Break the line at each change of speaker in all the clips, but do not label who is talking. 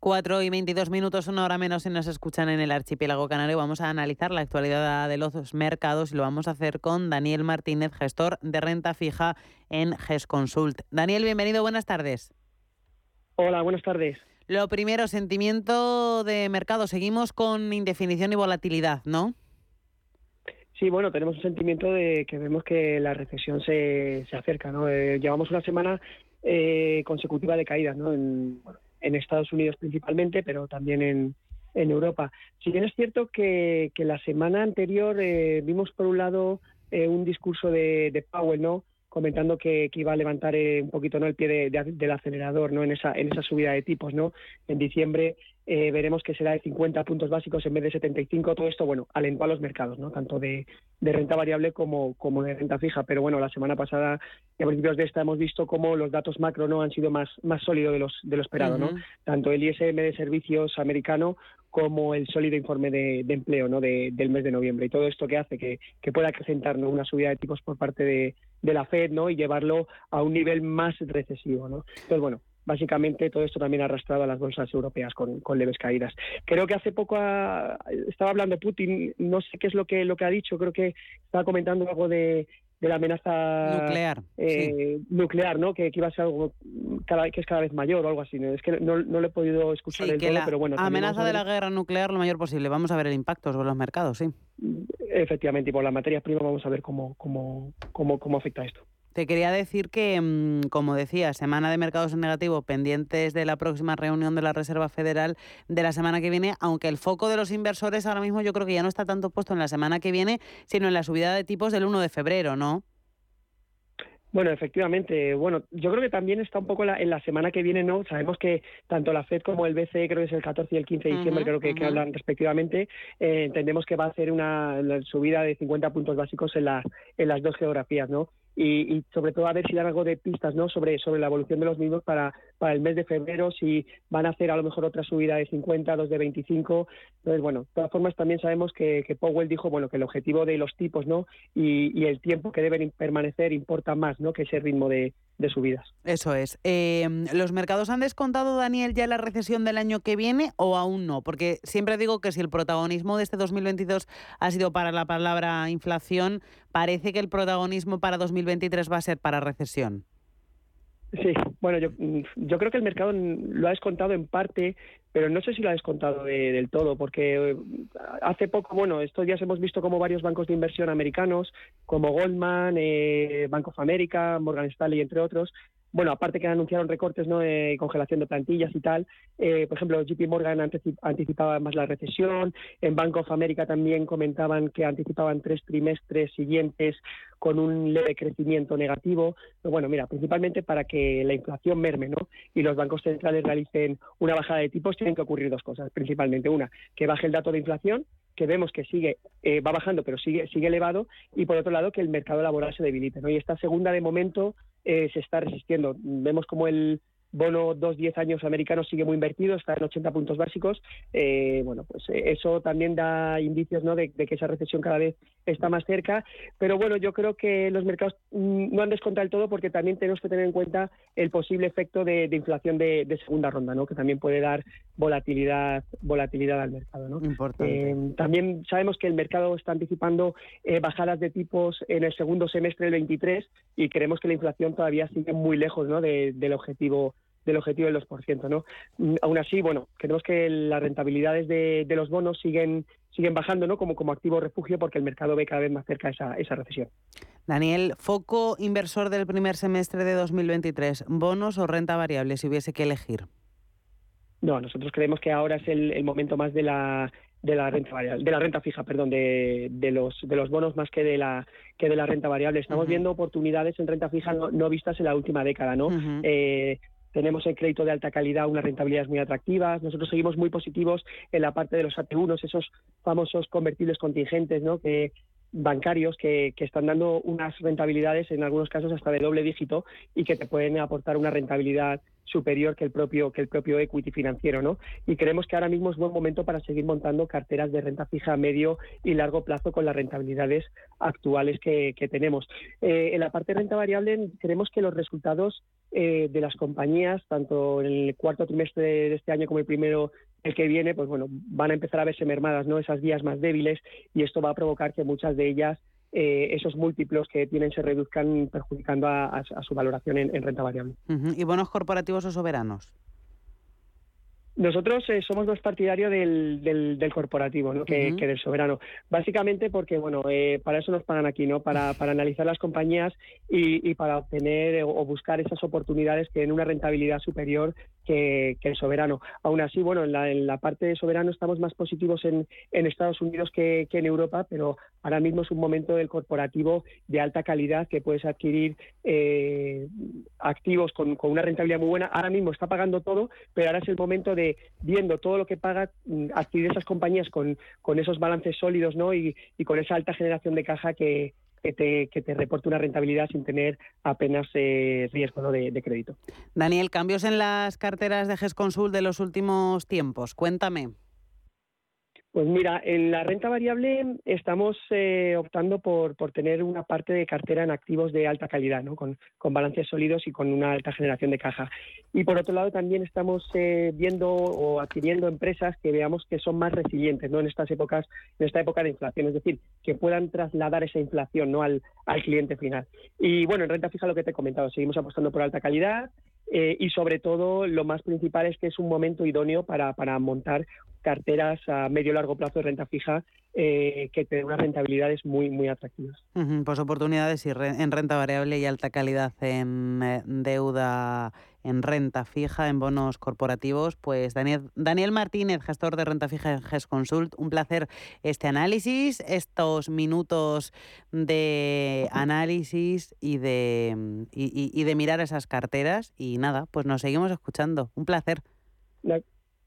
4 y 22 minutos, una hora menos, si nos escuchan en el archipiélago canario. Vamos a analizar la actualidad de los mercados y lo vamos a hacer con Daniel Martínez, gestor de renta fija en GESConsult. Daniel, bienvenido, buenas tardes.
Hola, buenas tardes.
Lo primero, sentimiento de mercado. Seguimos con indefinición y volatilidad, ¿no?
Sí, bueno, tenemos un sentimiento de que vemos que la recesión se, se acerca, ¿no? Eh, llevamos una semana eh, consecutiva de caídas, ¿no? En, en Estados Unidos principalmente, pero también en, en Europa. Si bien es cierto que, que la semana anterior eh, vimos por un lado eh, un discurso de, de, Powell, ¿no? Comentando que, que iba a levantar eh, un poquito ¿no? el pie de, de, del acelerador ¿no? en, esa, en esa subida de tipos. ¿no? En diciembre eh, veremos que será de 50 puntos básicos en vez de 75. Todo esto, bueno, alentó a los mercados, ¿no? Tanto de, de renta variable como, como de renta fija. Pero bueno, la semana pasada y a principios de esta hemos visto cómo los datos macro no han sido más, más sólidos de, los, de lo esperado, uh -huh. ¿no? Tanto el ISM de servicios americano como el sólido informe de, empleo ¿no? de, del mes de noviembre. Y todo esto que hace que, pueda acrecentar ¿no? una subida de tipos por parte de, la Fed ¿no? y llevarlo a un nivel más recesivo. ¿no? Entonces, bueno, básicamente todo esto también ha arrastrado a las bolsas europeas con, leves caídas. Creo que hace poco ha, estaba hablando Putin, no sé qué es lo que lo que ha dicho, creo que estaba comentando algo de, de la amenaza
nuclear,
eh,
sí.
nuclear, ¿no? Que, que, iba a ser algo cada, que es cada vez mayor o algo así. ¿no? Es que no, no lo he podido escuchar
sí,
del
que
todo,
la
pero bueno.
Amenaza de la guerra nuclear lo mayor posible. Vamos a ver el impacto sobre los mercados, sí.
Efectivamente, y por las materias primas vamos a ver cómo, cómo, cómo, cómo afecta esto.
Te quería decir que, mm, como decía, semana de mercados en negativo, pendientes de la próxima reunión de la Reserva Federal de la semana que viene, aunque el foco de los inversores ahora mismo yo creo que ya no está tanto puesto en la semana que viene, sino en la subida de tipos del 1 de febrero, ¿no?
Bueno, efectivamente. Bueno, yo creo que también está un poco la, en la semana que viene, ¿no? Sabemos que tanto la FED como el BCE, creo que es el 14 y el 15 de diciembre, uh -huh, creo que, uh -huh. que, hablan respectivamente, eh, entendemos que va a hacer una, una, subida de 50 puntos básicos en, la, en las dos geografías, ¿no? Y, y, sobre todo a ver si dan algo de pistas no sobre sobre la evolución de los mismos para, para el mes de febrero, si van a hacer a lo mejor otra subida de 50, dos de 25. Entonces, bueno, de todas formas también sabemos que, que Powell dijo bueno que el objetivo de los tipos no y, y el tiempo que deben permanecer importa más no que ese ritmo de, de subidas.
Eso es. Eh, ¿Los mercados han descontado, Daniel, ya la recesión del año que viene o aún no? Porque siempre digo que si el protagonismo de este 2022 ha sido para la palabra inflación, parece que el protagonismo para 2023 va a ser para recesión.
Sí, bueno, yo, yo creo que el mercado lo ha descontado en parte, pero no sé si lo ha descontado de, del todo, porque hace poco, bueno, estos días hemos visto como varios bancos de inversión americanos, como Goldman, eh, Bank of America, Morgan Stanley, entre otros, bueno, aparte que anunciaron recortes, ¿no? Congelación de plantillas y tal. Eh, por ejemplo, JP Morgan anticipaba más la recesión. En Bank of America también comentaban que anticipaban tres trimestres siguientes con un leve crecimiento negativo. Pero bueno, mira, principalmente para que la inflación merme, ¿no? Y los bancos centrales realicen una bajada de tipos, tienen que ocurrir dos cosas. Principalmente una, que baje el dato de inflación, que vemos que sigue eh, va bajando pero sigue sigue elevado y por otro lado que el mercado laboral se debilite ¿no? y esta segunda de momento eh, se está resistiendo. Vemos como el bono dos diez años americano sigue muy invertido, está en 80 puntos básicos. Eh, bueno, pues eh, eso también da indicios ¿no? de, de, que esa recesión cada vez está más cerca. Pero bueno, yo creo que los mercados mm, no han descontado el todo porque también tenemos que tener en cuenta el posible efecto de, de inflación de, de, segunda ronda, ¿no? que también puede dar volatilidad, volatilidad al mercado. ¿no?
Importante.
Eh, también sabemos que el mercado está anticipando eh, bajadas de tipos en el segundo semestre del 23 y creemos que la inflación todavía sigue muy lejos ¿no? de, del objetivo del objetivo del 2%. ¿no? Mm, aún así, bueno, creemos que las rentabilidades de, de, los bonos siguen siguen bajando ¿no? como, como activo refugio porque el mercado ve cada vez más cerca esa, esa recesión.
Daniel, foco inversor del primer semestre de 2023, bonos o renta variable si hubiese que elegir.
No, nosotros creemos que ahora es el, el momento más de la de la renta variable, de la renta fija, perdón, de, de los de los bonos más que de la que de la renta variable. Estamos uh -huh. viendo oportunidades en renta fija no, no, vistas en la última década, ¿no? Uh -huh. eh, tenemos el crédito de alta calidad, unas rentabilidades muy atractivas. Nosotros seguimos muy positivos en la parte de los AT1, esos famosos convertibles contingentes, ¿no? Que bancarios que, están dando unas rentabilidades, en algunos casos hasta de doble dígito, y que te pueden aportar una rentabilidad superior que el propio que el propio equity financiero, ¿no? Y creemos que ahora mismo es buen momento para seguir montando carteras de renta fija a medio y largo plazo con las rentabilidades actuales que, tenemos. Eh, en la parte de renta variable creemos que los resultados eh, de las compañías, tanto en el cuarto trimestre de este año como el primero el que viene, pues bueno, van a empezar a verse mermadas, ¿no? Esas vías más débiles y esto va a provocar que muchas de ellas eh, esos múltiplos que tienen se reduzcan perjudicando a, su valoración en, renta variable.
¿Y bonos corporativos o soberanos?
Nosotros eh, somos más partidarios del, del, corporativo ¿no? que, del soberano. Básicamente porque, bueno, eh, para eso nos pagan aquí, ¿no? Para, para analizar las compañías y, y para obtener o buscar esas oportunidades que den una rentabilidad superior que, el soberano. Aún así, bueno, en la, en la parte de soberano estamos más positivos en, en Estados Unidos que, en Europa, pero ahora mismo es un momento del corporativo de alta calidad que puedes adquirir eh, activos con, con, una rentabilidad muy buena. Ahora mismo está pagando todo, pero ahora es el momento de, viendo todo lo que paga, mm, adquirir esas compañías con, con esos balances sólidos ¿no? y, con esa alta generación de caja que, te, que te reporte una rentabilidad sin tener apenas eh, riesgo de, de, crédito.
Daniel, cambios en las carteras de GESConsul de los últimos tiempos. Cuéntame.
Pues mira, en la renta variable estamos eh, optando por, por, tener una parte de cartera en activos de alta calidad, ¿no? con, con balances sólidos y con una alta generación de caja. Y por otro lado también estamos eh, viendo o adquiriendo empresas que veamos que son más resilientes ¿no? en estas épocas, en esta época de inflación, es decir, que puedan trasladar esa inflación ¿no? al, al cliente final. Y bueno, en renta fija lo que te he comentado, seguimos apostando por alta calidad, eh, y sobre todo lo más principal es que es un momento idóneo para, para montar carteras a medio largo plazo de renta fija eh, que te den unas rentabilidades muy muy atractivas.
pues oportunidades y en renta variable y alta calidad en eh, deuda en renta fija, en bonos corporativos. Pues Daniel, Daniel Martínez, gestor de renta fija en GES Consult, un placer este análisis, estos minutos de análisis y de, y, de mirar esas carteras. Y nada, pues nos seguimos escuchando. Un placer.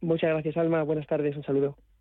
Muchas gracias, Alma. Buenas tardes. Un saludo.